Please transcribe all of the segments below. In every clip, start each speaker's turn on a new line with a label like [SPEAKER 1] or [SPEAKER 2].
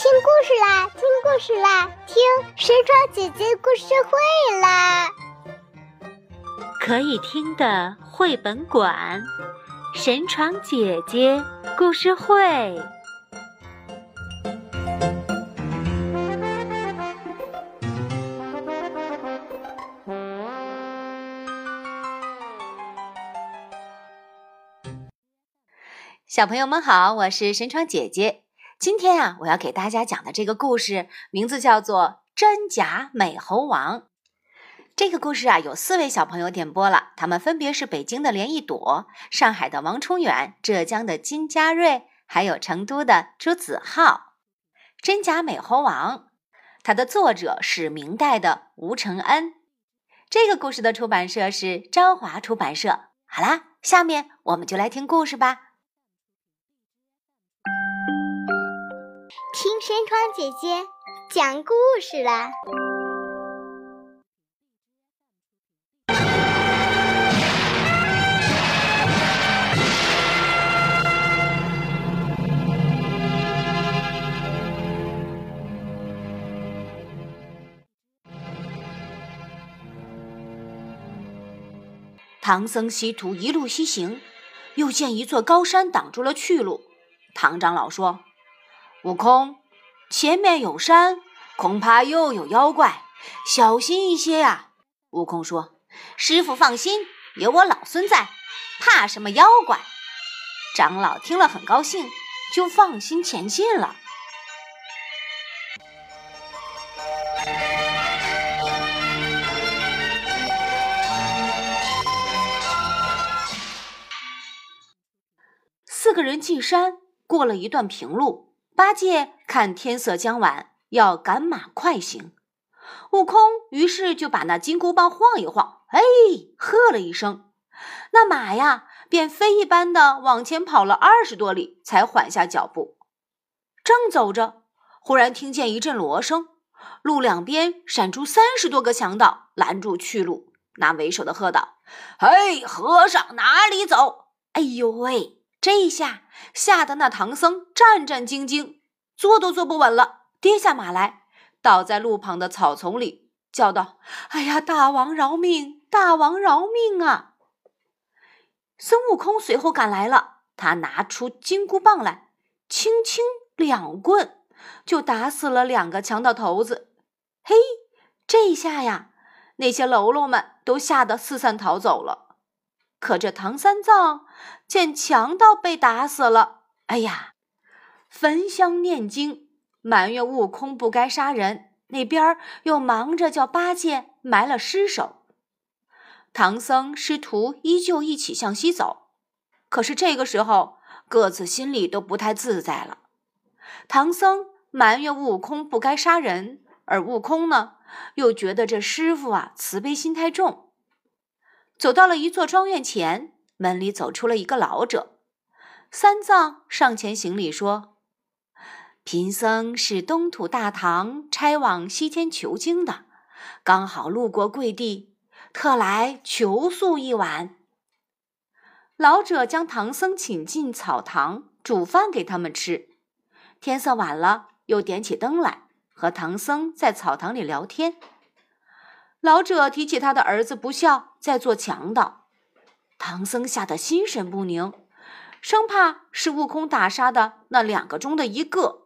[SPEAKER 1] 听故事啦，听故事啦，听神床姐姐故事会啦！
[SPEAKER 2] 可以听的绘本馆，神床姐姐故事会。小朋友们好，我是神床姐姐。今天啊，我要给大家讲的这个故事名字叫做《真假美猴王》。这个故事啊，有四位小朋友点播了，他们分别是北京的连一朵、上海的王崇远、浙江的金佳瑞，还有成都的朱子浩。《真假美猴王》，它的作者是明代的吴承恩。这个故事的出版社是朝华出版社。好啦，下面我们就来听故事吧。
[SPEAKER 1] 听神窗姐姐讲故事啦！
[SPEAKER 2] 唐僧西徒一路西行，又见一座高山挡住了去路。唐长老说。悟空，前面有山，恐怕又有妖怪，小心一些呀！悟空说：“师傅放心，有我老孙在，怕什么妖怪？”长老听了很高兴，就放心前进了。四个人进山，过了一段平路。八戒看天色将晚，要赶马快行。悟空于是就把那金箍棒晃一晃，哎，喝了一声，那马呀便飞一般的往前跑了二十多里，才缓下脚步。正走着，忽然听见一阵锣声，路两边闪出三十多个强盗，拦住去路。那为首的喝道：“嘿，和尚哪里走？”哎呦喂！这一下吓得那唐僧战战兢兢，坐都坐不稳了，跌下马来，倒在路旁的草丛里，叫道：“哎呀，大王饶命！大王饶命啊！”孙悟空随后赶来了，他拿出金箍棒来，轻轻两棍就打死了两个强盗头子。嘿，这一下呀，那些喽啰们都吓得四散逃走了。可这唐三藏见强盗被打死了，哎呀，焚香念经，埋怨悟空不该杀人。那边又忙着叫八戒埋了尸首。唐僧师徒依旧一起向西走，可是这个时候各自心里都不太自在了。唐僧埋怨悟空不该杀人，而悟空呢，又觉得这师傅啊慈悲心太重。走到了一座庄院前，门里走出了一个老者。三藏上前行礼说：“贫僧是东土大唐差往西天求经的，刚好路过贵地，特来求宿一晚。”老者将唐僧请进草堂，煮饭给他们吃。天色晚了，又点起灯来，和唐僧在草堂里聊天。老者提起他的儿子不孝，在做强盗，唐僧吓得心神不宁，生怕是悟空打杀的那两个中的一个。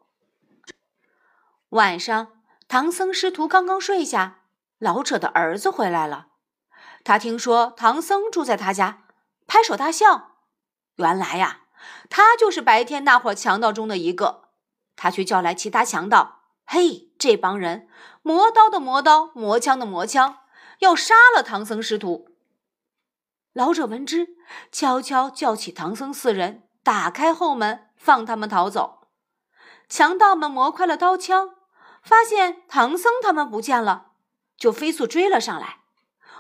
[SPEAKER 2] 晚上，唐僧师徒刚刚睡下，老者的儿子回来了。他听说唐僧住在他家，拍手大笑。原来呀，他就是白天那伙强盗中的一个。他去叫来其他强盗。嘿，这帮人磨刀的磨刀，磨枪的磨枪，要杀了唐僧师徒。老者闻之，悄悄叫起唐僧四人，打开后门，放他们逃走。强盗们磨快了刀枪，发现唐僧他们不见了，就飞速追了上来。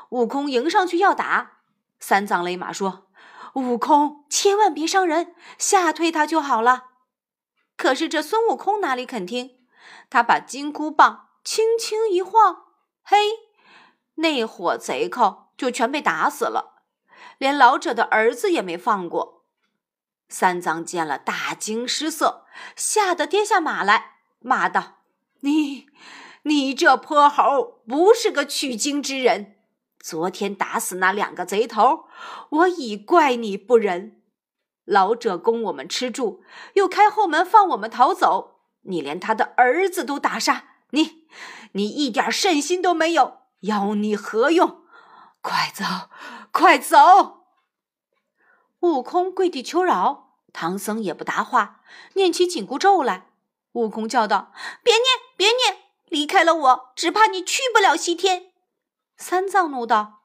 [SPEAKER 2] 悟空迎上去要打，三藏勒马说：“悟空，千万别伤人，吓退他就好了。”可是这孙悟空哪里肯听？他把金箍棒轻轻一晃，嘿，那伙贼寇就全被打死了，连老者的儿子也没放过。三藏见了，大惊失色，吓得跌下马来，骂道：“你，你这泼猴，不是个取经之人！昨天打死那两个贼头，我已怪你不仁。老者供我们吃住，又开后门放我们逃走，你连他的儿子都打杀，你，你一点善心都没有，要你何用？快走，快走！”悟空跪地求饶，唐僧也不答话，念起紧箍咒来。悟空叫道：“别念，别念！离开了我，只怕你去不了西天。”三藏怒道：“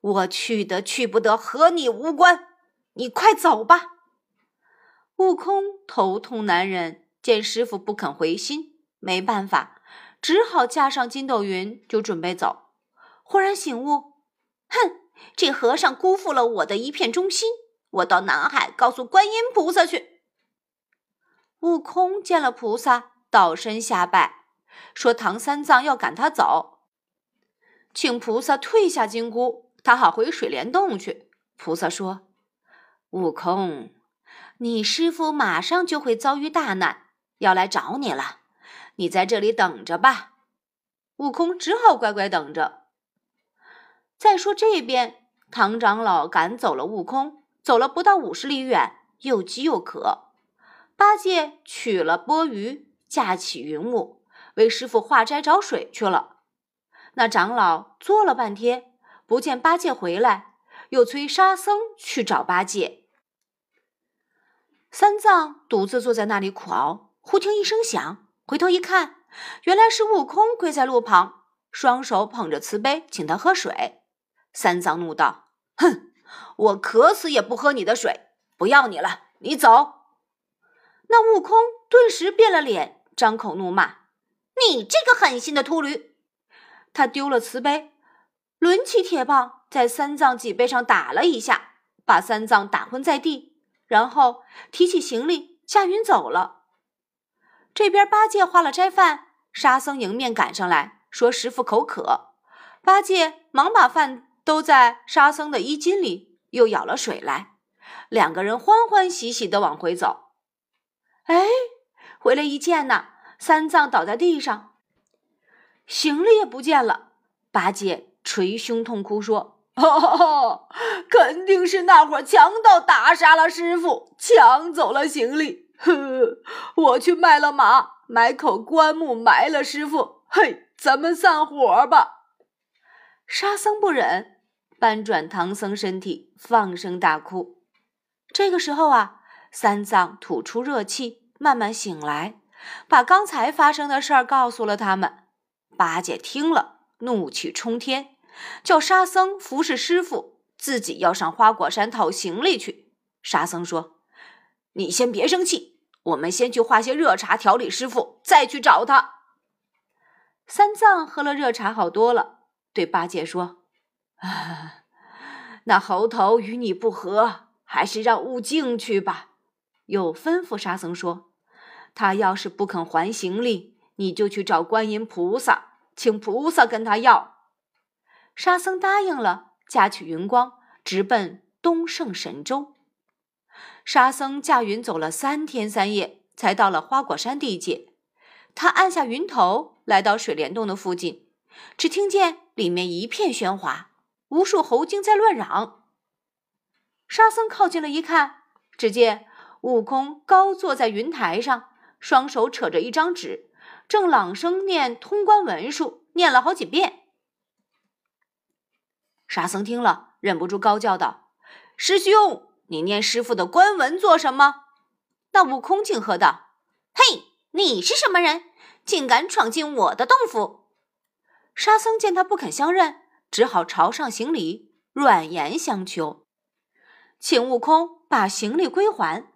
[SPEAKER 2] 我去得去不得，和你无关。你快走吧。”悟空头痛难忍，见师傅不肯回心，没办法，只好架上筋斗云，就准备走。忽然醒悟：“哼，这和尚辜负了我的一片忠心，我到南海告诉观音菩萨去。”悟空见了菩萨，倒身下拜，说：“唐三藏要赶他走，请菩萨退下金箍，他好回水帘洞去。”菩萨说：“悟空，你师傅马上就会遭遇大难，要来找你了，你在这里等着吧。”悟空只好乖乖等着。再说这边，唐长老赶走了悟空，走了不到五十里远，又饥又渴。八戒取了钵盂，架起云雾，为师傅化斋找水去了。那长老坐了半天，不见八戒回来，又催沙僧去找八戒。三藏独自坐在那里苦熬，忽听一声响，回头一看，原来是悟空跪在路旁，双手捧着瓷杯，请他喝水。三藏怒道：“哼，我渴死也不喝你的水，不要你了，你走。”那悟空顿时变了脸，张口怒骂：“你这个狠心的秃驴！”他丢了瓷杯，抡起铁棒在三藏脊背上打了一下，把三藏打昏在地，然后提起行李驾云走了。这边八戒化了斋饭，沙僧迎面赶上来说：“师傅口渴。”八戒忙把饭都在沙僧的衣襟里，又舀了水来，两个人欢欢喜喜的往回走。哎，回来一见呐，三藏倒在地上，行李也不见了。八戒捶胸痛哭说：“哦，肯定是那伙强盗打杀了师傅，抢走了行李。呵，我去卖了马，买口棺木埋了师傅。嘿，咱们散伙吧。”沙僧不忍，搬转唐僧身体，放声大哭。这个时候啊。三藏吐出热气，慢慢醒来，把刚才发生的事儿告诉了他们。八戒听了，怒气冲天，叫沙僧服侍师傅，自己要上花果山讨行李去。沙僧说：“你先别生气，我们先去化些热茶调理师傅，再去找他。”三藏喝了热茶好多了，对八戒说：“啊，那猴头与你不和，还是让悟净去吧。”又吩咐沙僧说：“他要是不肯还行李，你就去找观音菩萨，请菩萨跟他要。”沙僧答应了，驾取云光，直奔东胜神州。沙僧驾云走了三天三夜，才到了花果山地界。他按下云头，来到水帘洞的附近，只听见里面一片喧哗，无数猴精在乱嚷。沙僧靠近了一看，只见。悟空高坐在云台上，双手扯着一张纸，正朗声念通关文书，念了好几遍。沙僧听了，忍不住高叫道：“师兄，你念师傅的官文做什么？”那悟空竟喝道：“嘿，你是什么人，竟敢闯进我的洞府？”沙僧见他不肯相认，只好朝上行礼，软言相求，请悟空把行李归还。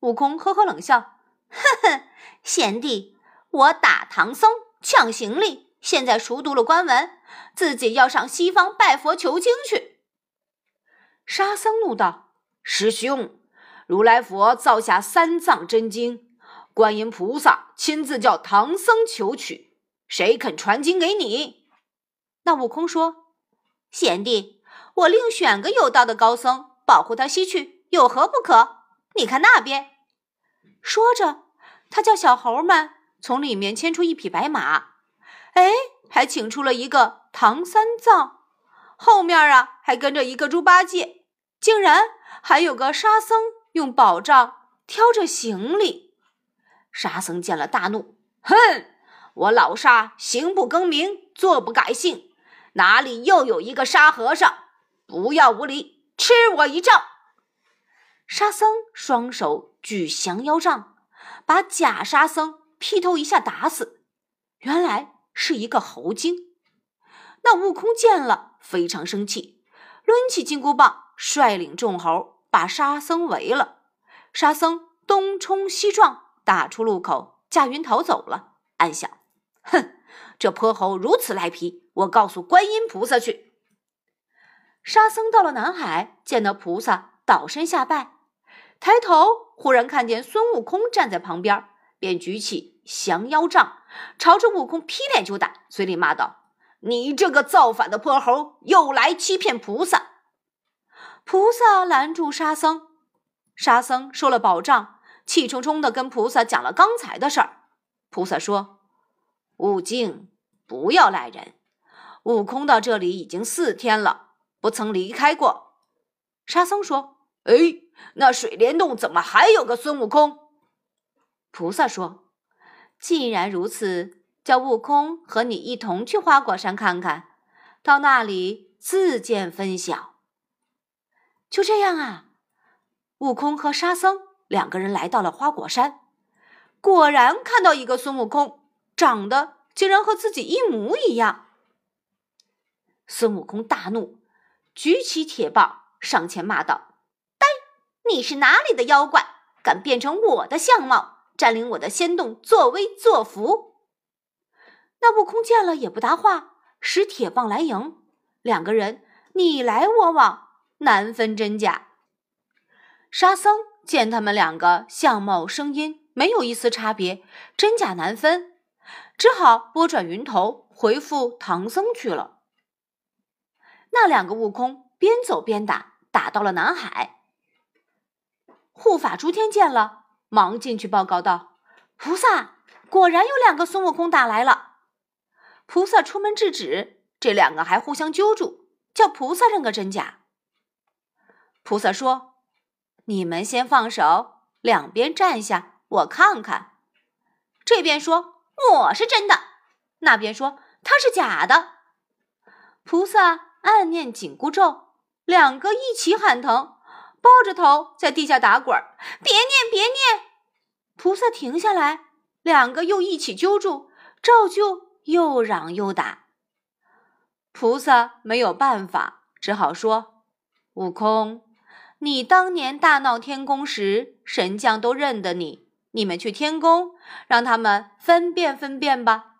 [SPEAKER 2] 悟空呵呵冷笑：“呵呵，贤弟，我打唐僧抢行李，现在熟读了官文，自己要上西方拜佛求经去。”沙僧怒道：“师兄，如来佛造下三藏真经，观音菩萨亲自叫唐僧求取，谁肯传经给你？”那悟空说：“贤弟，我另选个有道的高僧保护他西去，有何不可？你看那边。”说着，他叫小猴们从里面牵出一匹白马，哎，还请出了一个唐三藏，后面啊还跟着一个猪八戒，竟然还有个沙僧用宝杖挑着行李。沙僧见了大怒，哼，我老沙行不更名，坐不改姓，哪里又有一个沙和尚？不要无礼，吃我一杖！沙僧双手举降妖杖，把假沙僧。劈头一下打死，原来是一个猴精。那悟空见了非常生气，抡起金箍棒，率领众猴把沙僧围了。沙僧东冲西撞，打出路口，驾云逃走了。暗想：哼，这泼猴如此赖皮，我告诉观音菩萨去。沙僧到了南海，见到菩萨，倒身下拜，抬头忽然看见孙悟空站在旁边，便举起。降妖杖，朝着悟空劈脸就打，嘴里骂道：“你这个造反的泼猴，又来欺骗菩萨！”菩萨拦住沙僧，沙僧收了宝杖，气冲冲的跟菩萨讲了刚才的事儿。菩萨说：“悟净，不要赖人。悟空到这里已经四天了，不曾离开过。”沙僧说：“哎，那水帘洞怎么还有个孙悟空？”菩萨说。既然如此，叫悟空和你一同去花果山看看，到那里自见分晓。就这样啊，悟空和沙僧两个人来到了花果山，果然看到一个孙悟空，长得竟然和自己一模一样。孙悟空大怒，举起铁棒上前骂道：“呆，你是哪里的妖怪，敢变成我的相貌？”占领我的仙洞，作威作福。那悟空见了也不答话，使铁棒来迎，两个人你来我往，难分真假。沙僧见他们两个相貌、声音没有一丝差别，真假难分，只好拨转云头回复唐僧去了。那两个悟空边走边打，打到了南海。护法诸天见了。忙进去报告道：“菩萨，果然有两个孙悟空打来了。”菩萨出门制止，这两个还互相揪住，叫菩萨认个真假。菩萨说：“你们先放手，两边站下，我看看。”这边说我是真的，那边说他是假的。菩萨暗念紧箍咒，两个一起喊疼。抱着头在地下打滚儿，别念别念！菩萨停下来，两个又一起揪住，照旧又嚷又打。菩萨没有办法，只好说：“悟空，你当年大闹天宫时，神将都认得你，你们去天宫，让他们分辨分辨吧。”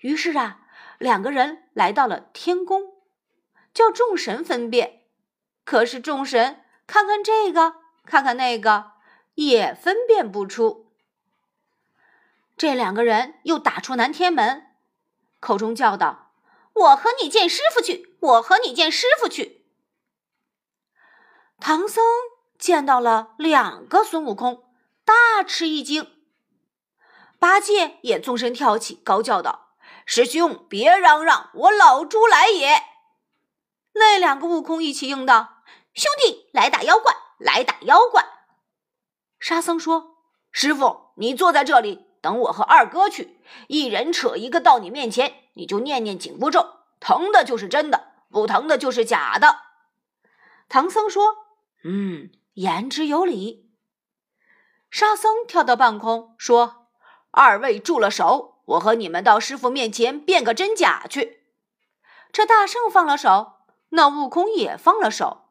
[SPEAKER 2] 于是啊，两个人来到了天宫，叫众神分辨。可是众神看看这个，看看那个，也分辨不出。这两个人又打出南天门，口中叫道：“我和你见师傅去，我和你见师傅去。”唐僧见到了两个孙悟空，大吃一惊。八戒也纵身跳起，高叫道：“师兄，别嚷嚷，我老猪来也！”那两个悟空一起应道。兄弟，来打妖怪！来打妖怪！沙僧说：“师傅，你坐在这里，等我和二哥去，一人扯一个到你面前，你就念念紧箍咒，疼的就是真的，不疼的就是假的。”唐僧说：“嗯，言之有理。”沙僧跳到半空说：“二位住了手，我和你们到师傅面前辨个真假去。”这大圣放了手，那悟空也放了手。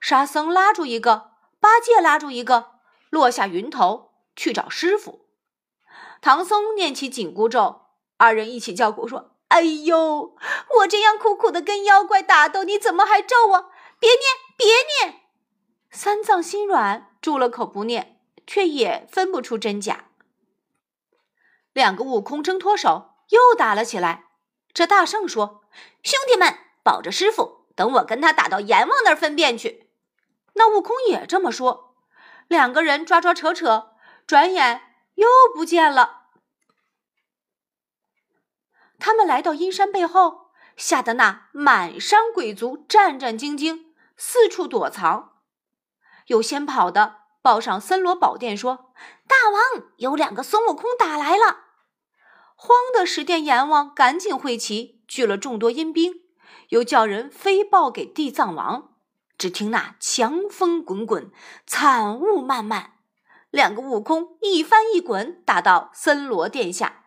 [SPEAKER 2] 沙僧拉住一个，八戒拉住一个，落下云头去找师傅。唐僧念起紧箍咒，二人一起叫苦说：“哎呦，我这样苦苦的跟妖怪打斗，你怎么还咒我？别念，别念！”三藏心软，住了口不念，却也分不出真假。两个悟空挣脱手，又打了起来。这大圣说：“兄弟们，保着师傅，等我跟他打到阎王那儿分辨去。”那悟空也这么说，两个人抓抓扯扯，转眼又不见了。他们来到阴山背后，吓得那满山鬼族战战兢兢，四处躲藏。有先跑的报上森罗宝殿说：“大王，有两个孙悟空打来了。”慌的十殿阎王赶紧会齐，聚了众多阴兵，又叫人飞报给地藏王。只听那强风滚滚，惨雾漫漫，两个悟空一翻一滚，打到森罗殿下。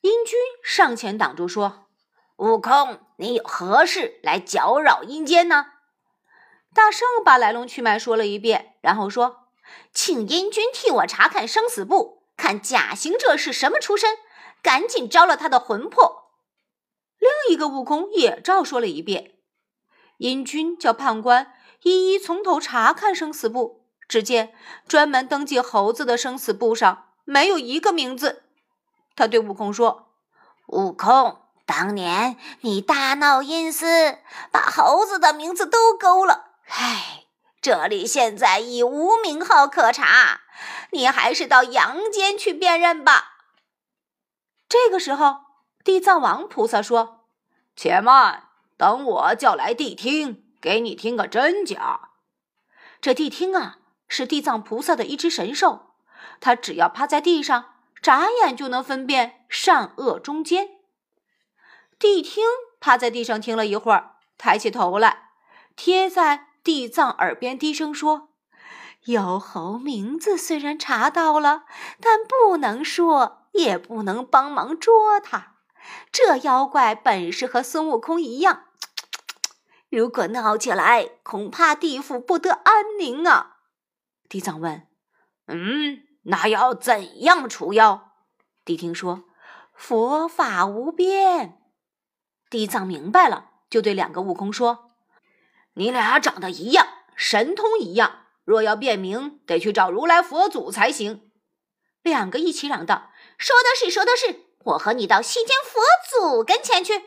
[SPEAKER 2] 阴君上前挡住，说：“悟空，你有何事来搅扰阴间呢？”大圣把来龙去脉说了一遍，然后说：“请阴君替我查看生死簿，看假行者是什么出身，赶紧招了他的魂魄。”另一个悟空也照说了一遍。阴君叫判官一一从头查看生死簿，只见专门登记猴子的生死簿上没有一个名字。他对悟空说：“悟空，当年你大闹阴司，把猴子的名字都勾了。唉，这里现在已无名号可查，你还是到阳间去辨认吧。”这个时候，地藏王菩萨说：“且慢。”等我叫来谛听，给你听个真假。这谛听啊，是地藏菩萨的一只神兽，它只要趴在地上，眨眼就能分辨善恶忠奸。谛听趴在地上听了一会儿，抬起头来，贴在地藏耳边低声说：“妖猴名字虽然查到了，但不能说，也不能帮忙捉他。这妖怪本事和孙悟空一样。”如果闹起来，恐怕地府不得安宁啊！地藏问：“嗯，那要怎样除妖？”谛听说：“佛法无边。”地藏明白了，就对两个悟空说：“你俩长得一样，神通一样，若要辨明，得去找如来佛祖才行。”两个一起嚷道：“说的是，说的是！我和你到西天佛祖跟前去。”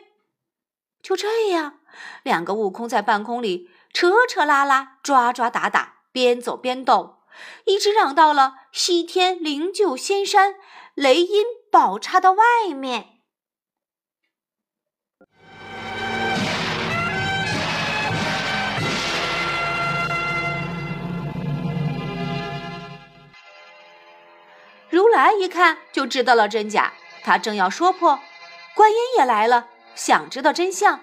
[SPEAKER 2] 就这样。两个悟空在半空里扯扯拉拉、抓抓打打，边走边斗，一直嚷到了西天灵鹫仙山雷音宝刹的外面。如来一看就知道了真假，他正要说破，观音也来了，想知道真相。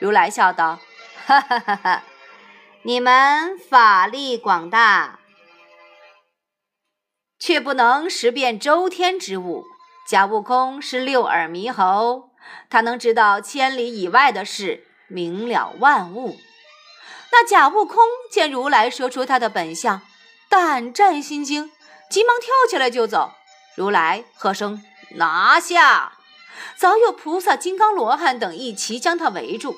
[SPEAKER 2] 如来笑道：“哈哈哈哈！你们法力广大，却不能识辨周天之物。假悟空是六耳猕猴，他能知道千里以外的事，明了万物。那假悟空见如来说出他的本相，胆战心惊，急忙跳起来就走。如来喝声拿下，早有菩萨、金刚罗汉等一齐将他围住。”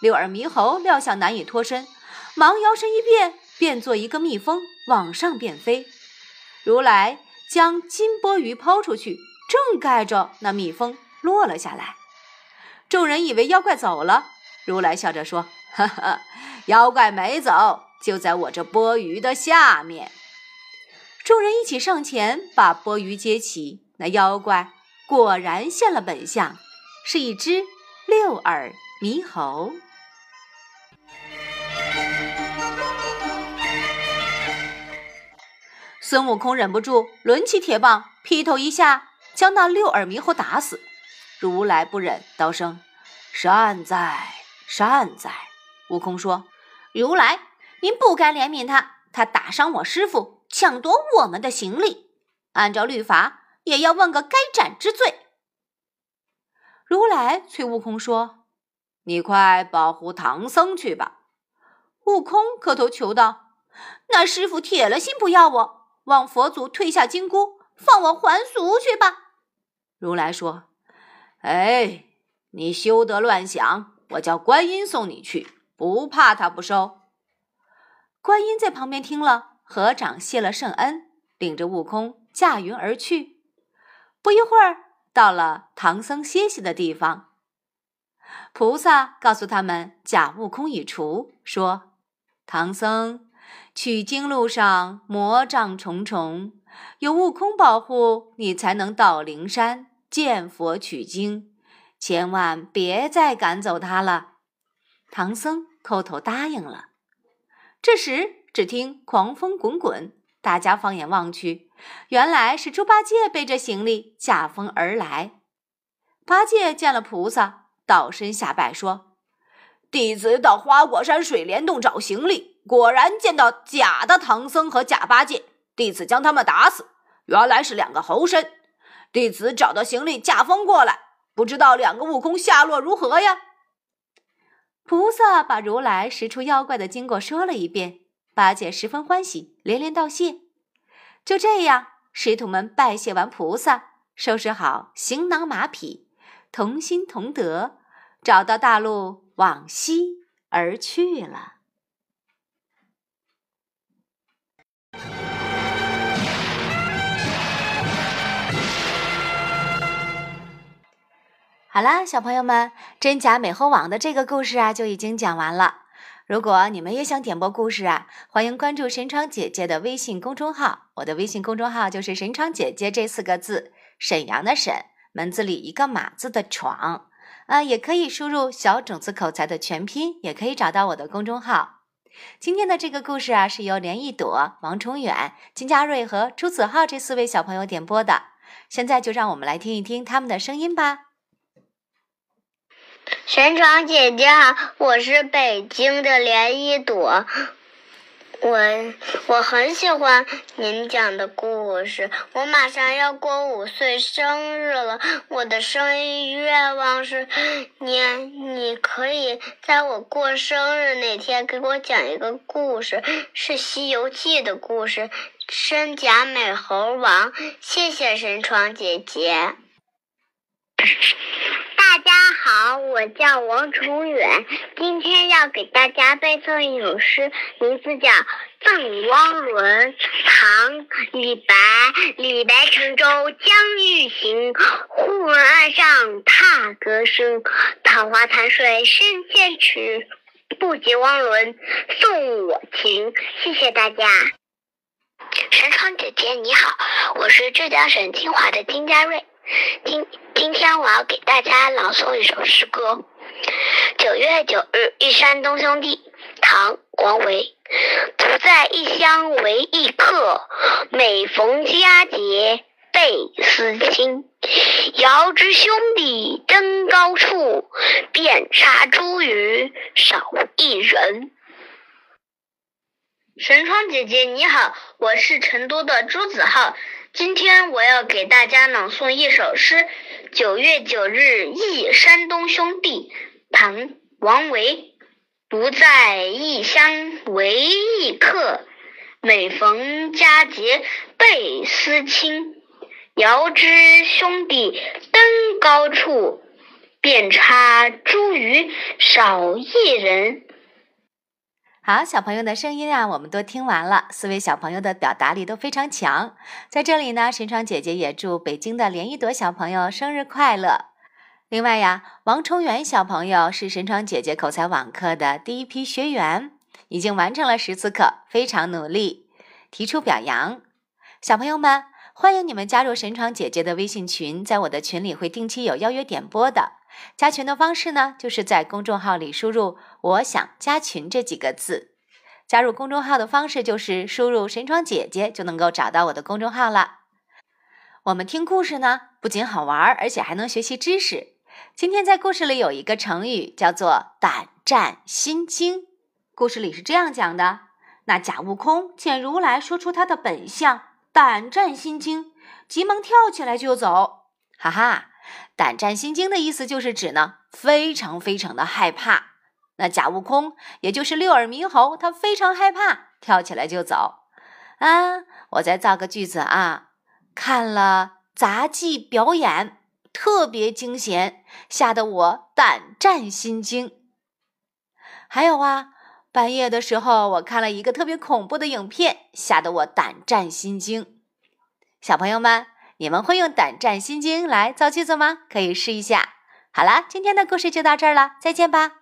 [SPEAKER 2] 六耳猕猴料想难以脱身，忙摇身一变，变作一个蜜蜂，往上便飞。如来将金钵盂抛出去，正盖着那蜜蜂，落了下来。众人以为妖怪走了，如来笑着说：“哈哈，妖怪没走，就在我这钵盂的下面。”众人一起上前，把钵盂接起，那妖怪果然现了本相，是一只六耳猕猴。孙悟空忍不住抡起铁棒，劈头一下将那六耳猕猴打死。如来不忍，道声：“善哉，善哉。”悟空说：“如来，您不该怜悯他，他打伤我师傅，抢夺我们的行李，按照律法也要问个该斩之罪。”如来催悟空说：“你快保护唐僧去吧。”悟空磕头求道：“那师傅铁了心不要我。”望佛祖退下金箍，放我还俗去吧。如来说：“哎，你休得乱想，我叫观音送你去，不怕他不收。”观音在旁边听了，合掌谢了圣恩，领着悟空驾云而去。不一会儿，到了唐僧歇息的地方。菩萨告诉他们假悟空已除，说：“唐僧。”取经路上魔障重重，有悟空保护，你才能到灵山见佛取经。千万别再赶走他了。唐僧叩头答应了。这时，只听狂风滚滚，大家放眼望去，原来是猪八戒背着行李驾风而来。八戒见了菩萨，倒身下拜说：“弟子到花果山水帘洞找行李，果然见到假的唐僧和假八戒，弟子将他们打死。原来是两个猴身。弟子找到行李，驾风过来，不知道两个悟空下落如何呀？”菩萨把如来识出妖怪的经过说了一遍，八戒十分欢喜，连连道谢。就这样，师徒们拜谢完菩萨，收拾好行囊马匹。同心同德，找到大路，往西而去了。好啦，小朋友们，真假美猴王的这个故事啊，就已经讲完了。如果你们也想点播故事啊，欢迎关注神窗姐姐的微信公众号。我的微信公众号就是“神窗姐姐”这四个字，沈阳的沈。门字里一个马字的闯，啊，也可以输入小种子口才的全拼，也可以找到我的公众号。今天的这个故事啊，是由连一朵、王崇远、金佳瑞和朱子浩这四位小朋友点播的。现在就让我们来听一听他们的声音吧。
[SPEAKER 1] 神闯姐姐好，我是北京的连一朵。我我很喜欢您讲的故事。我马上要过五岁生日了，我的生日愿望是，你你可以在我过生日那天给我讲一个故事，是《西游记》的故事，《真假美猴王》。谢谢神窗姐姐。好，我叫王崇远，今天要给大家背诵一首诗，名字叫《赠汪伦》。唐·李白。李白乘舟将欲行，忽闻岸上踏歌声。桃花潭水深千尺，不及汪伦送我情。谢谢大家。
[SPEAKER 3] 神窗姐姐你好，我是浙江省金华的金佳瑞。今今天我要给大家朗诵一首诗歌。九月九日忆山东兄弟，唐·王维。独在异乡为异客，每逢佳节倍思亲。遥知兄弟登高处，遍插茱萸少一人。
[SPEAKER 4] 神窗姐姐你好，我是成都的朱子浩。今天我要给大家朗诵一首诗，《九月九日忆山东兄弟》，唐·王维。不在异乡为异客，每逢佳节倍思亲。遥知兄弟登高处，遍插茱萸少一人。
[SPEAKER 2] 好，小朋友的声音啊，我们都听完了。四位小朋友的表达力都非常强。在这里呢，神窗姐姐也祝北京的连一朵小朋友生日快乐。另外呀，王崇元小朋友是神窗姐姐口才网课的第一批学员，已经完成了十次课，非常努力，提出表扬。小朋友们，欢迎你们加入神窗姐姐的微信群，在我的群里会定期有邀约点播的。加群的方式呢，就是在公众号里输入“我想加群”这几个字。加入公众号的方式就是输入“神窗姐姐”就能够找到我的公众号了。我们听故事呢，不仅好玩，而且还能学习知识。今天在故事里有一个成语叫做“胆战心惊”。故事里是这样讲的：那假悟空见如来说出他的本相，胆战心惊，急忙跳起来就走。哈哈。胆战心惊的意思就是指呢，非常非常的害怕。那假悟空也就是六耳猕猴，他非常害怕，跳起来就走。啊，我再造个句子啊，看了杂技表演，特别惊险，吓得我胆战心惊。还有啊，半夜的时候我看了一个特别恐怖的影片，吓得我胆战心惊。小朋友们。你们会用胆战心惊来造句子吗？可以试一下。好了，今天的故事就到这儿了，再见吧。